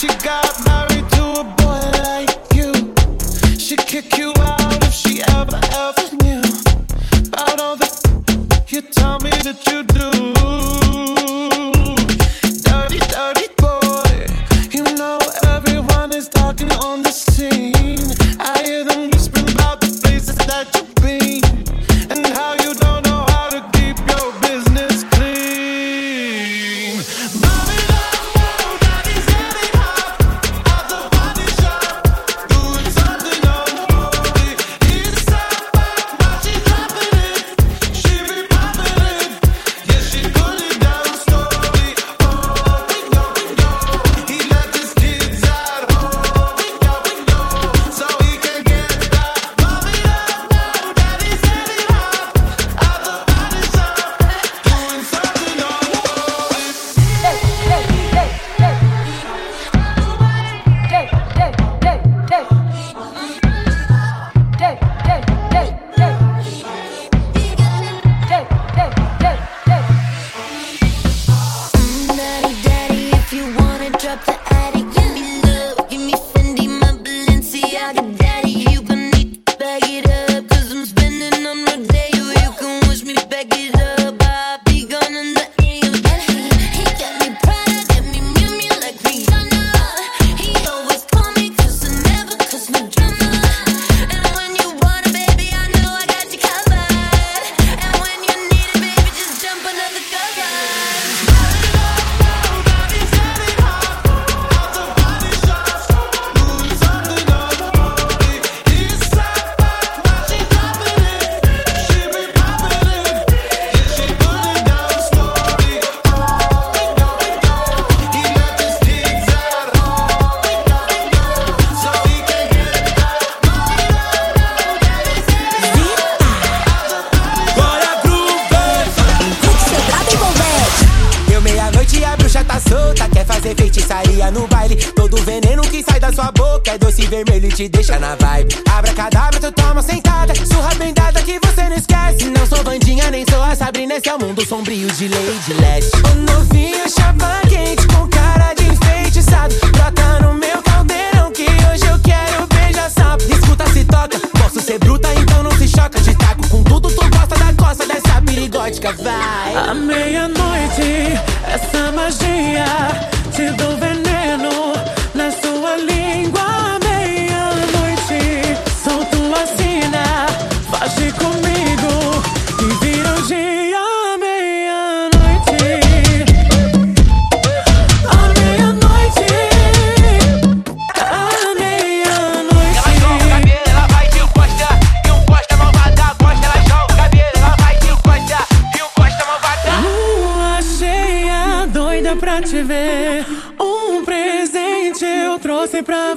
She got married to a boy like you. She kick you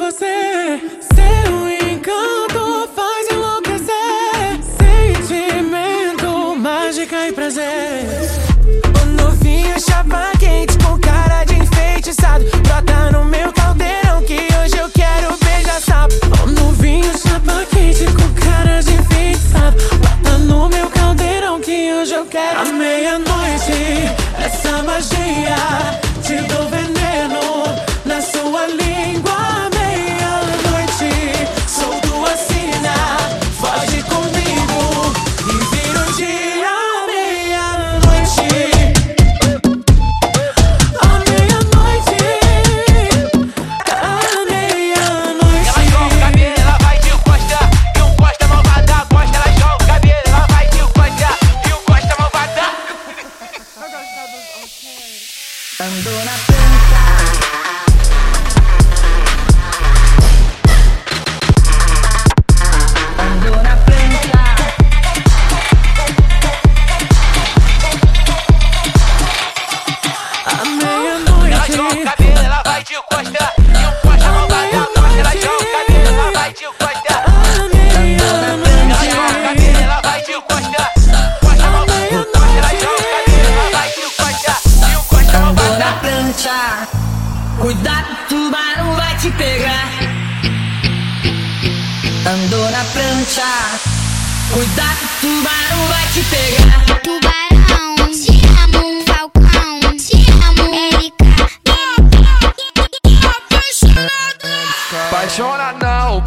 você. Seu encanto faz enlouquecer. Sentimento, mágica e prazer. O novinho chapa quente com cara de enfeitiçado. Brota no meu caldeirão que hoje eu quero beijar sapo. O novinho chapa quente com cara de enfeitiçado. Brota no meu caldeirão que hoje eu quero. À meia-noite, essa magia te dou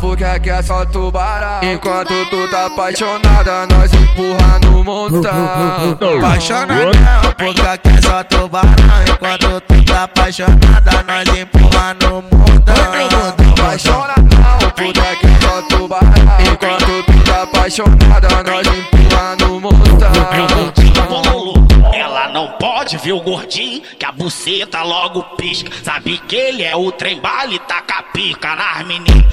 porque aqui é só tubarão Enquanto tu tá apaixonada, nós empurra no montão. Apaixona não, porque aqui é só tubarão Enquanto tu tá apaixonada, nós empurra no mundão Apaixona não, porque aqui é só tubarão Enquanto tu tá apaixonada, nós empurra no montão. Não pode ver o gordinho, que a buceta logo pisca. Sabe que ele é o trem bala e taca pica nas meninas.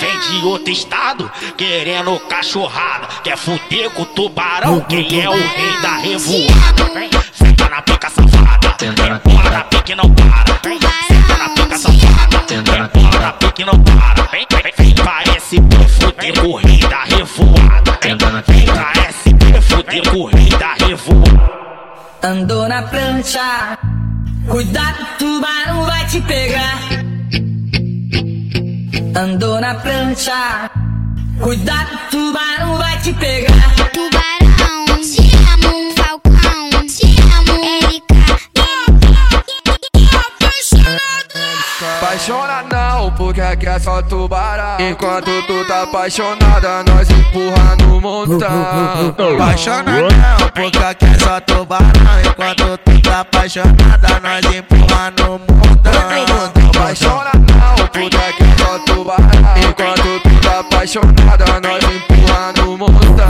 Vem de outro estado, querendo cachorrada. Quer fuder com o tubarão, quem é o rei da revoada. Vem, Senta na pica safada, bola na pique não para. Vem, Senta na pica safada, bola na pique não para. Vem, vem, vem, parece pra fuder com o rei da revoada. Vem, vem, fuder com o rei da revoada. Andou na prancha. Cuidado, tubarão vai te pegar. Andou na prancha. Cuidado, tubarão vai te pegar. Tubarão, te amo, Falcão, te amo, Erika. Apaixona não, porque aqui é só tubarão Enquanto tu tá apaixonada, nós empurra no montão Apaixona não, porque aqui é só tubarão Enquanto tu tá apaixonada, nós empurra no mundão Apaixona não, porque aqui só tubarão Enquanto tu tá apaixonada, nós empurra no montão.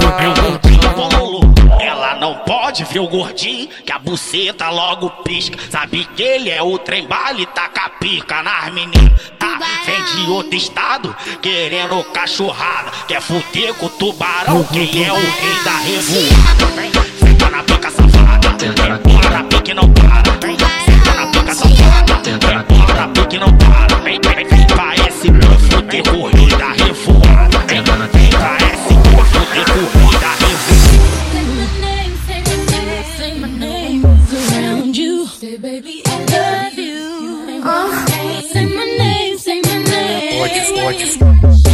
Ela não pode ver o gordinho, que a buceta logo pisca. Sabe que ele é o trem bala e taca pica nas meninas. Ah, vem de outro estado, querendo cachorrada. Quer fuder com o tubarão, quem é o rei da revoada. Vem, Senta na pica safada, bola na pique não para. Vem, Senta na pica safada, bola na pique não para. Vem, vem, vem, parece pra fuder com o rei da revoada. Vem, vem, parece pra fuder com o rei da revoada. Say my name, say my name, say my name. Around you, say baby I love you. Say my name, say my name.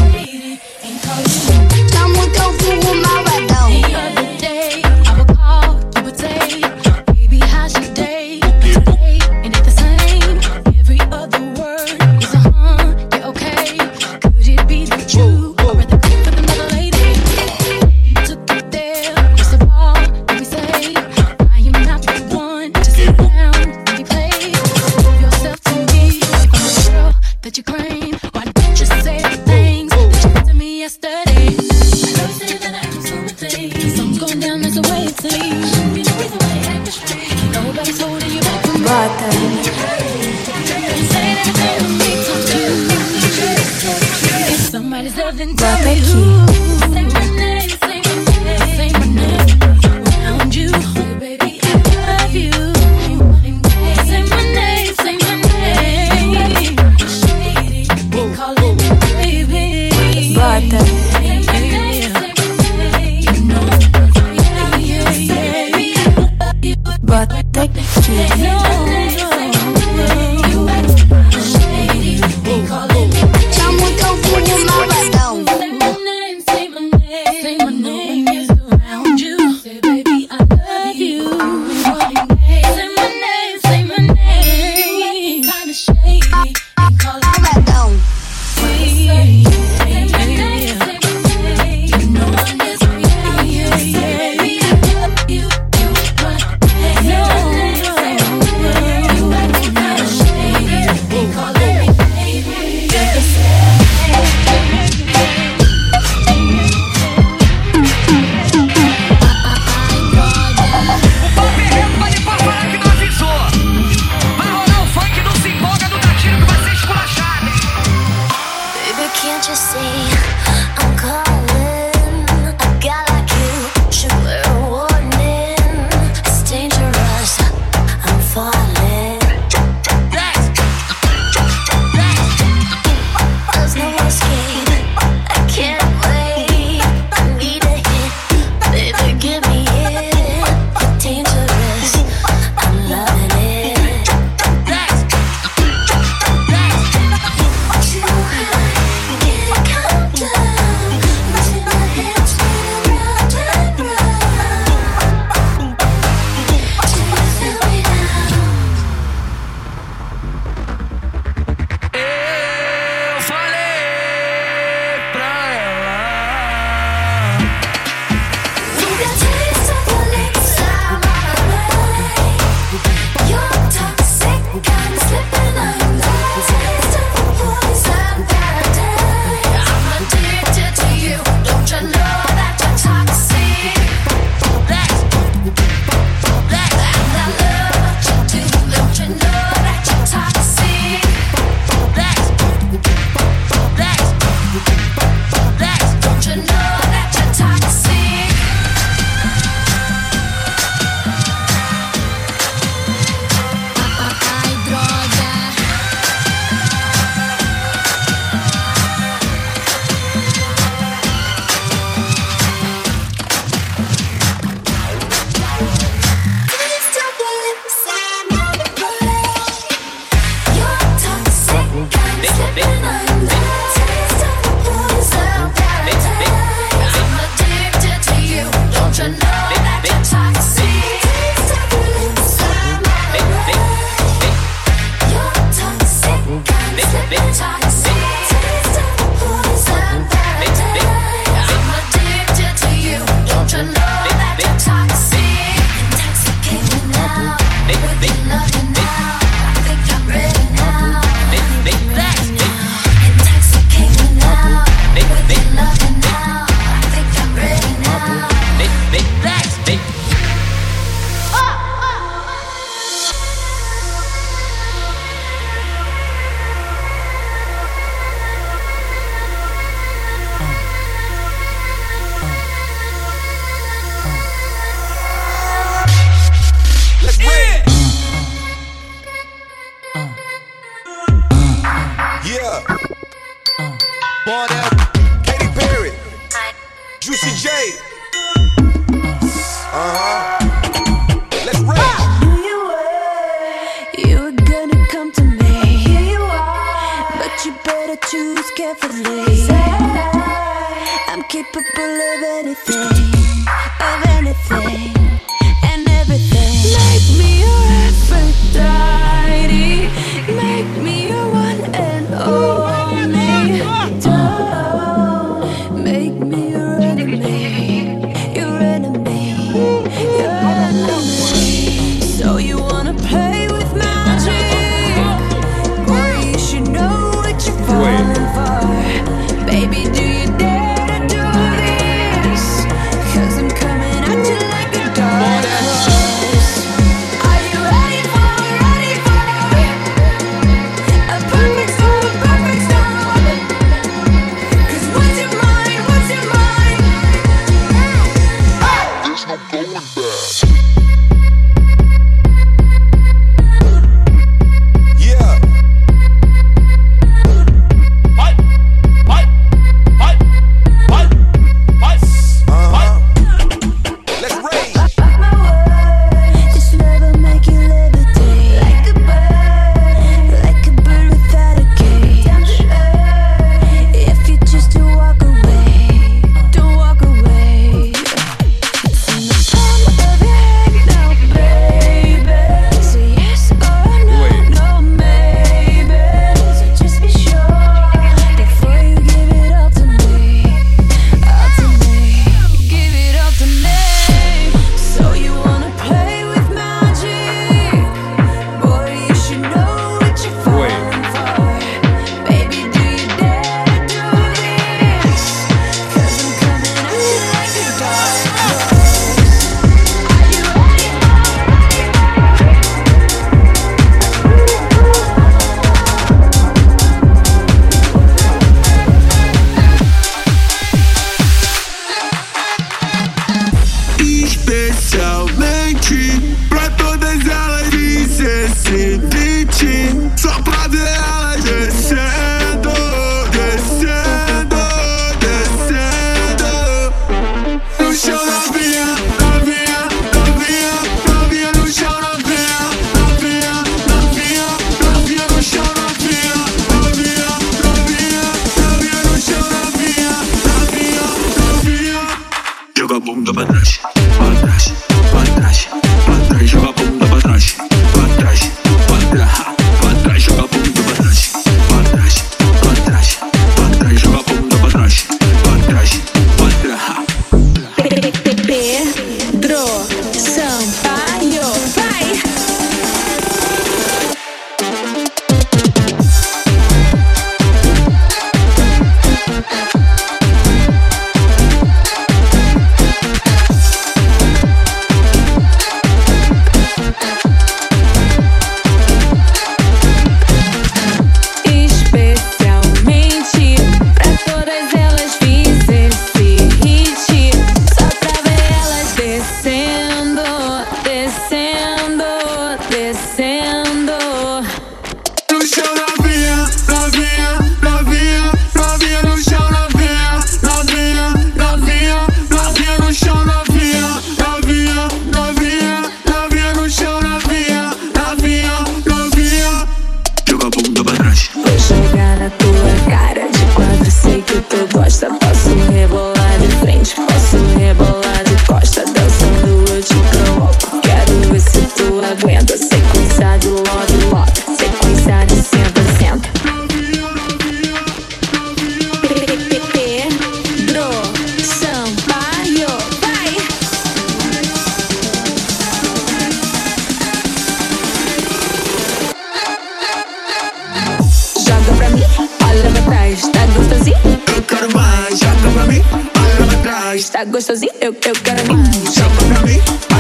Está gostosinho, eu, eu quero mais. Pra mim.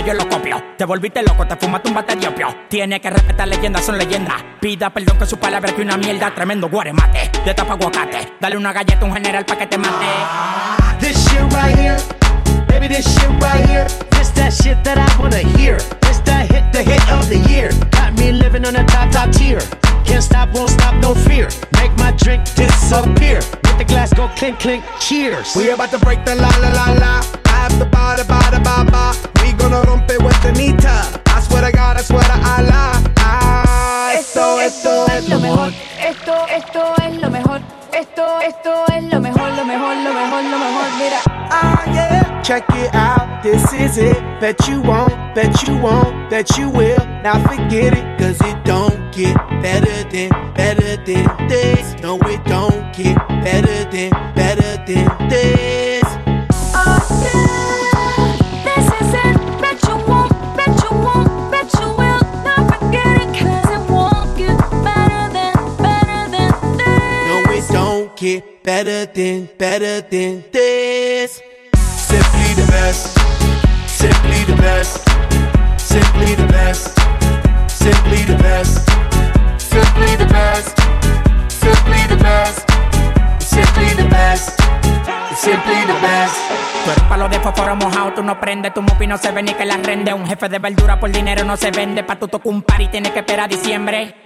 yo lo copio. Te volviste loco, te fumaste un bate diopio. Tiene que respetar leyendas, son leyendas. Pida perdón que su palabra que una mierda. Tremendo guaremate, de tapa aguacate. Dale una galleta a un general pa' que te mate. This shit right here, baby, this shit right here. This that shit that I wanna hear. This that hit, the hit of the year. Got me living on a top, top tier. Can't stop, won't stop, no fear. Make my drink disappear. Let the glass go clink, clink, cheers. We about to break the la la la la. I have the, buy the bonita. I swear to God, I swear to Allah. Ah, esto, esto, esto, es lo mejor. Esto, esto es lo mejor. Esto, esto es lo mejor, lo mejor, lo mejor, lo mejor. Mira. Ah, yeah. Check it out. This is it. Bet you won't, bet you won't, bet you will. Now forget it, cause it don't get better than, better than this. No, it don't get better than, better than this. Oh, yeah. Get better than, better than this. Simply the best, simply the best, simply the best, simply the best, simply the best, simply the best, simply the best, simply the best. Tú eres palo de fósforo mojado, tú no prendes, tu mupi no se ve ni que la rende. Un jefe de verdura por dinero no se vende, pa' tu tocar un par y tienes que esperar a diciembre.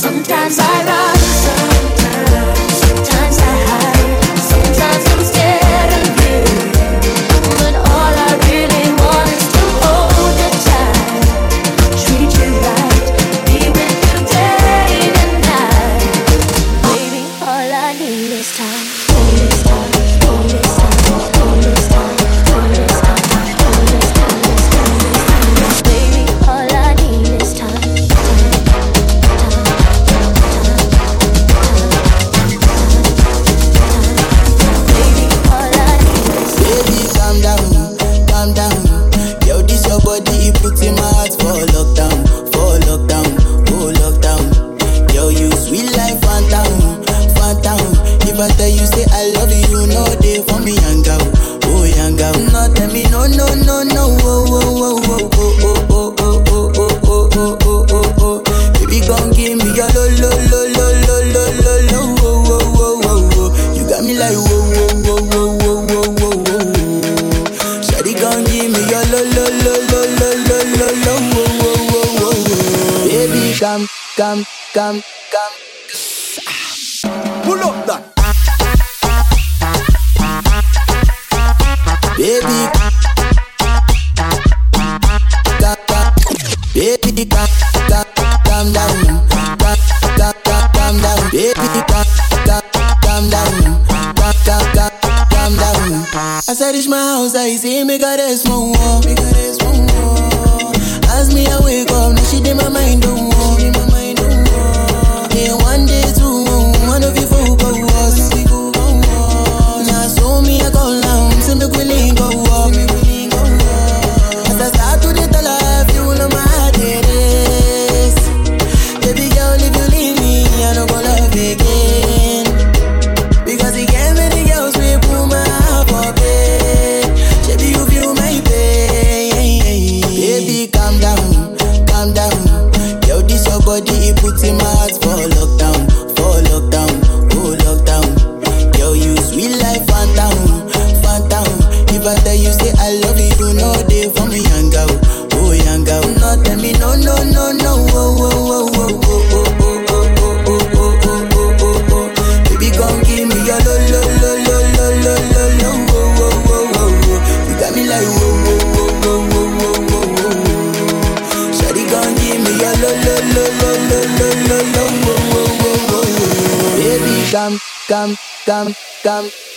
Sometimes I love make her rest one more. Make her rest one more. As me I wake up, now she in my mind, don't dum dum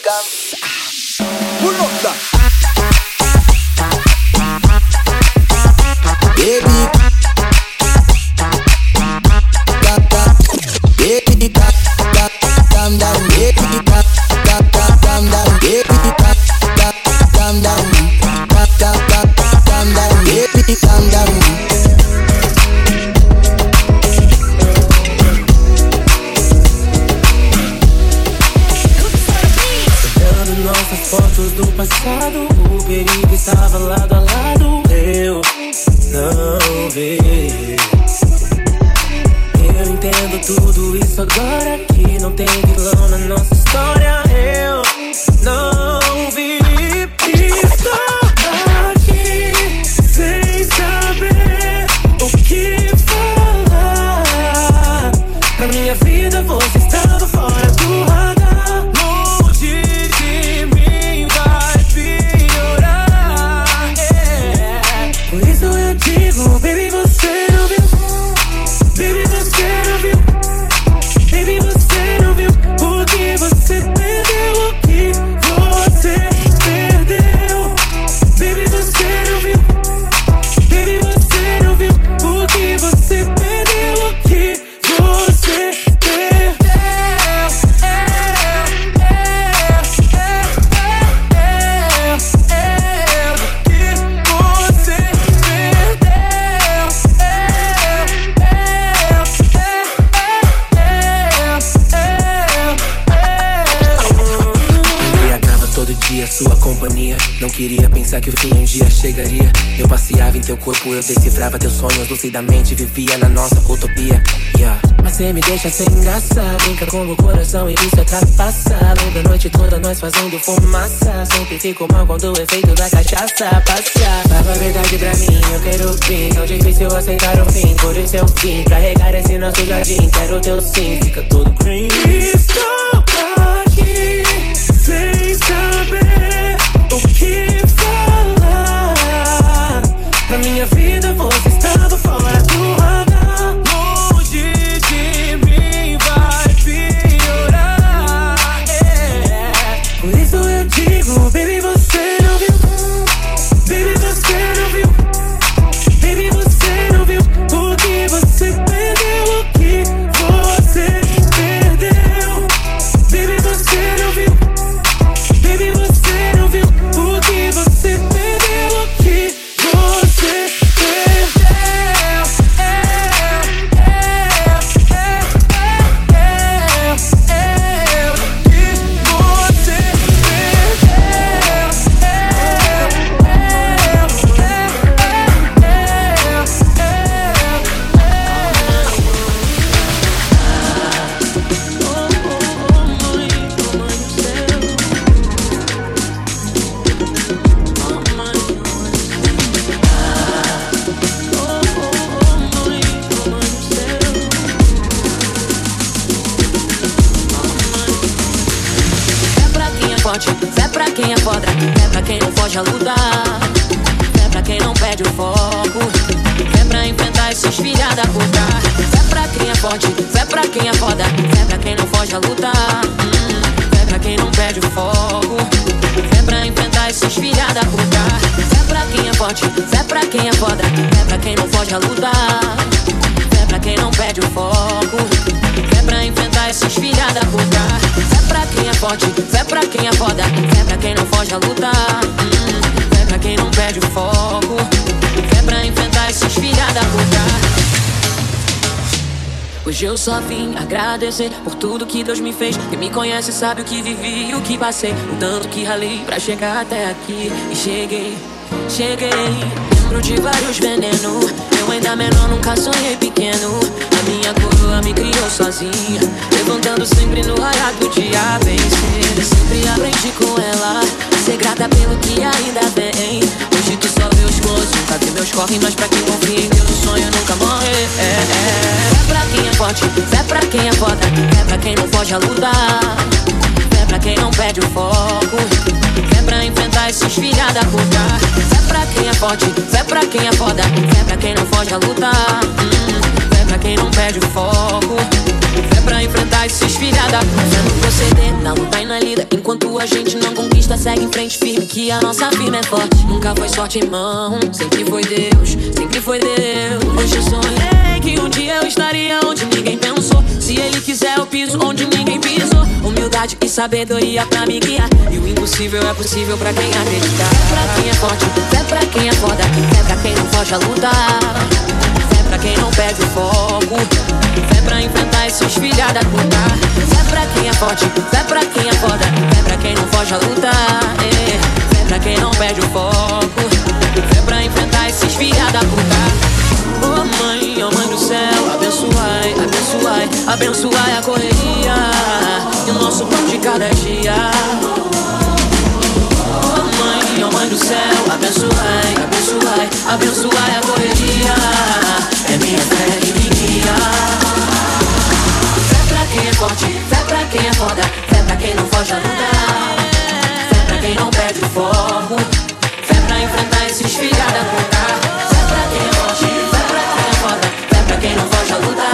Só do Uber estava lá. Lucidamente vivia na nossa utopia. Yeah. Mas cê me deixa sem graça Brinca com o coração e isso é trapaça. Longa a noite toda nós fazendo fumaça. Sempre fico mal quando o efeito da cachaça passa. Fala a verdade pra mim, eu quero fim. Tão é difícil aceitar o fim, por isso eu vim. Pra regar esse nosso jardim, quero teu sim. Fica tudo green forte. Fé pra quem é foda, fé pra quem não foge a luta. Fé pra quem não perde o foco. Fé pra enfrentar esses filha da puta. Fé pra quem é forte, fé pra quem é foda. Fé pra quem não foge a luta. Fé pra quem não perde o foco. Fé pra enfrentar esses filha da puta. Hoje eu só vim agradecer por tudo que Deus me fez. Quem me conhece sabe o que vivi e o que passei. O tanto que ralei pra chegar até aqui e cheguei. Cheguei dentro de vários venenos. Eu ainda menor, nunca sonhei pequeno. A minha coroa me criou sozinha. Levantando sempre no raio do dia vencer. Sempre aprendi com ela. Ser grata pelo que ainda vem. Hoje tu só vê os close, nunca vê meus corre. Mas pra quem confia em Deus, o sonho nunca morre. É, é, é. Fé pra quem é forte, fé pra quem é foda. Fé pra quem não foge a luta. Fé pra quem não perde o foco. Pra enfrentar esses filha da puta. Fé pra quem é forte, fé pra quem é foda. Fé pra quem não foge a lutar. Hum, Fé pra quem não perde o foco. Pra enfrentar esses filha da puta. Fé no proceder, na lida. Enquanto a gente não conquista, segue em frente firme. Que a nossa firma é forte. Nunca foi sorte em mão. Sempre foi Deus, sempre foi Deus. Hoje eu sonhei que um dia eu estaria onde ninguém pensou. Se ele quiser, eu piso onde ninguém pisou. Humildade e sabedoria pra me guiar. E o impossível é possível pra quem acreditar. Fé pra quem é forte, fé pra quem é. Fé pra quem não foge a lutar. Fé pra quem não perde o foco. Fé pra enfrentar esses filha da puta. Fé pra quem é forte, fé pra quem é foda. Fé pra quem não foge a lutar. É. Fé pra quem não perde o foco. Fé pra enfrentar esses filha da puta. Oh mãe, oh mãe do céu, abençoai, abençoai, abençoai a correria e o nosso pão de cada dia. Oh mãe, oh mãe do céu, abençoai, abençoai, abençoai a correria. É minha fé que me guia. Quem é forte, fé pra quem é foda, fé pra quem não foge a lutar. Fé pra quem não perde o foco, fé pra enfrentar esses filha da puta. Fé pra quem é forte, fé pra quem é foda, fé pra quem não foge a lutar.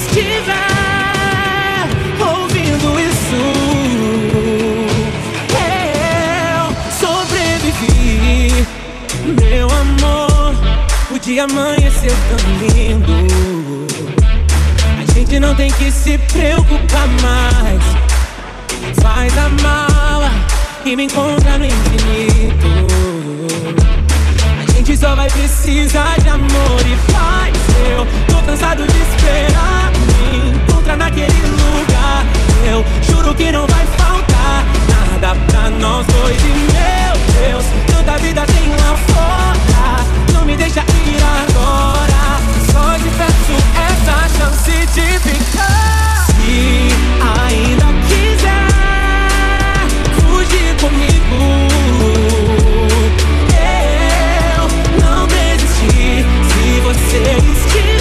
Estiver ouvindo isso, eu sobrevivi. Meu amor, o dia amanheceu tão lindo. A gente não tem que se preocupar mais. Faz a mala e me encontra no infinito. Gente só vai precisar de amor e paz. Eu tô cansado de esperar me encontrar naquele lugar. Eu juro que não vai faltar nada pra nós dois. E meu Deus, tanta vida tem lá fora. Não me deixa ir agora. Só te peço essa chance de ficar. Se ainda quiser fugir comigo, você estiver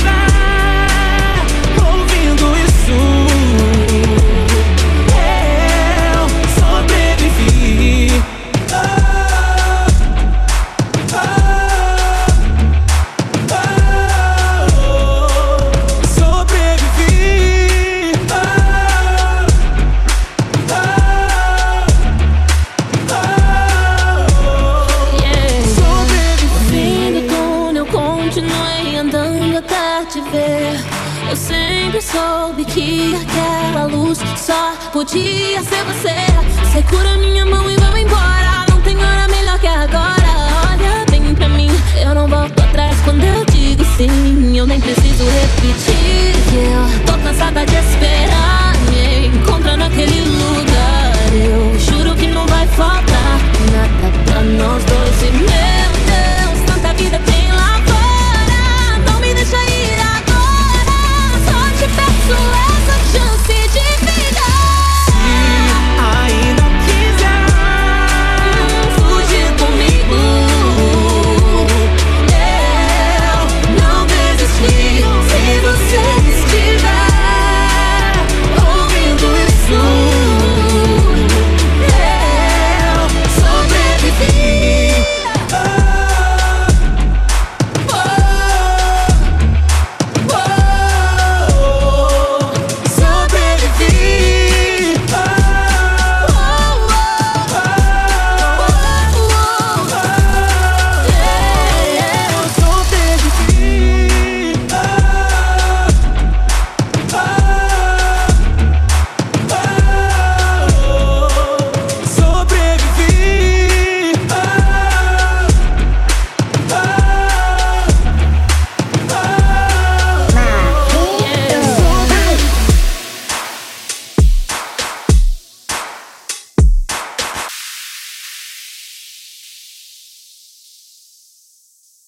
Podia ser você. Segura minha mão e vamos embora. Não tem hora melhor que agora. Olha bem pra mim. Eu não volto atrás quando eu digo sim. Eu nem preciso repetir. Eu tô cansada de esperar. Me encontra naquele lugar. Eu juro que não vai faltar.